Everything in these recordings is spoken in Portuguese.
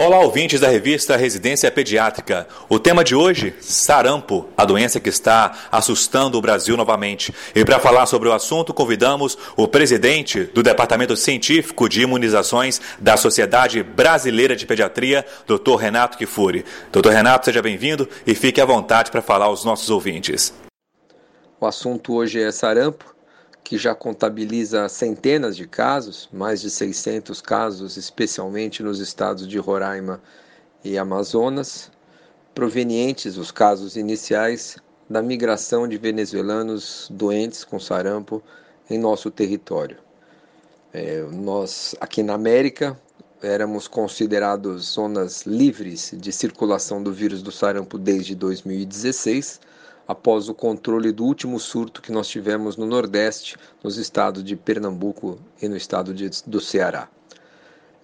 Olá, ouvintes da revista Residência Pediátrica. O tema de hoje, sarampo, a doença que está assustando o Brasil novamente. E para falar sobre o assunto, convidamos o presidente do Departamento Científico de Imunizações da Sociedade Brasileira de Pediatria, Dr. Renato Kifuri. Dr. Renato, seja bem-vindo e fique à vontade para falar aos nossos ouvintes. O assunto hoje é sarampo que já contabiliza centenas de casos, mais de 600 casos, especialmente nos estados de Roraima e Amazonas, provenientes, os casos iniciais, da migração de venezuelanos doentes com sarampo em nosso território. É, nós, aqui na América, éramos considerados zonas livres de circulação do vírus do sarampo desde 2016 após o controle do último surto que nós tivemos no Nordeste, nos estados de Pernambuco e no estado de, do Ceará.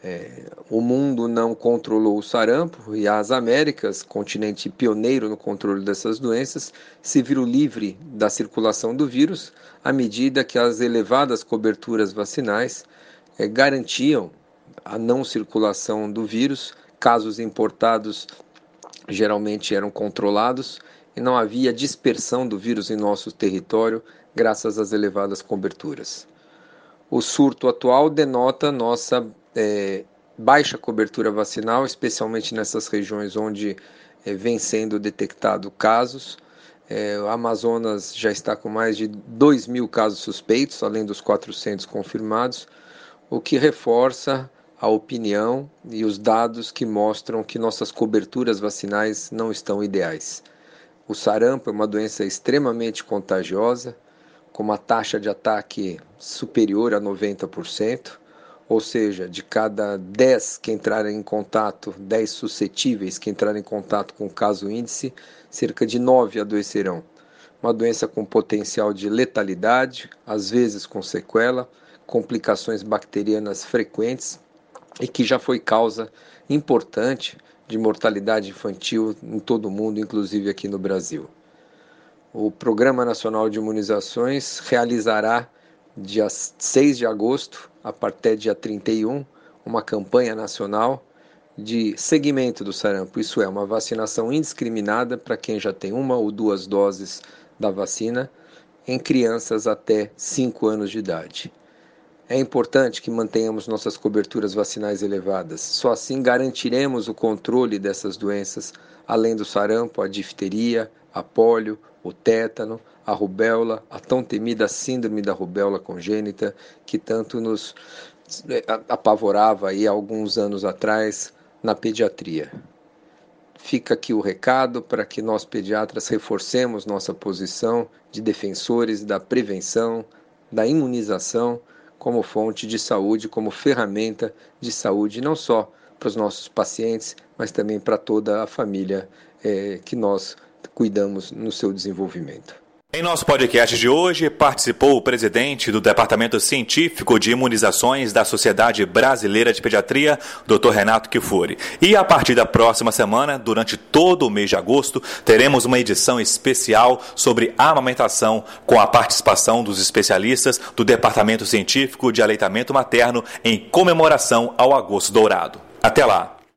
É, o mundo não controlou o sarampo e as Américas, continente pioneiro no controle dessas doenças, se viram livre da circulação do vírus à medida que as elevadas coberturas vacinais é, garantiam a não circulação do vírus. Casos importados geralmente eram controlados e não havia dispersão do vírus em nosso território graças às elevadas coberturas. O surto atual denota nossa é, baixa cobertura vacinal, especialmente nessas regiões onde é, vem sendo detectado casos. É, o Amazonas já está com mais de 2 mil casos suspeitos, além dos 400 confirmados, o que reforça a opinião e os dados que mostram que nossas coberturas vacinais não estão ideais. O sarampo é uma doença extremamente contagiosa, com uma taxa de ataque superior a 90%, ou seja, de cada 10 que entrarem em contato, 10 suscetíveis que entrarem em contato com o caso índice, cerca de 9 adoecerão. Uma doença com potencial de letalidade, às vezes com sequela, complicações bacterianas frequentes e que já foi causa importante de mortalidade infantil em todo o mundo, inclusive aqui no Brasil. O Programa Nacional de Imunizações realizará, dia 6 de agosto, até dia 31, uma campanha nacional de segmento do sarampo, isso é, uma vacinação indiscriminada para quem já tem uma ou duas doses da vacina em crianças até 5 anos de idade. É importante que mantenhamos nossas coberturas vacinais elevadas. Só assim garantiremos o controle dessas doenças, além do sarampo, a difteria, a pólio, o tétano, a rubéola, a tão temida síndrome da rubéola congênita, que tanto nos eh, apavorava aí alguns anos atrás na pediatria. Fica aqui o recado para que nós pediatras reforcemos nossa posição de defensores da prevenção, da imunização como fonte de saúde, como ferramenta de saúde, não só para os nossos pacientes, mas também para toda a família é, que nós cuidamos no seu desenvolvimento. Em nosso podcast de hoje, participou o presidente do Departamento Científico de Imunizações da Sociedade Brasileira de Pediatria, Dr. Renato Kifuri. E a partir da próxima semana, durante todo o mês de agosto, teremos uma edição especial sobre amamentação com a participação dos especialistas do Departamento Científico de Aleitamento Materno em comemoração ao Agosto Dourado. Até lá!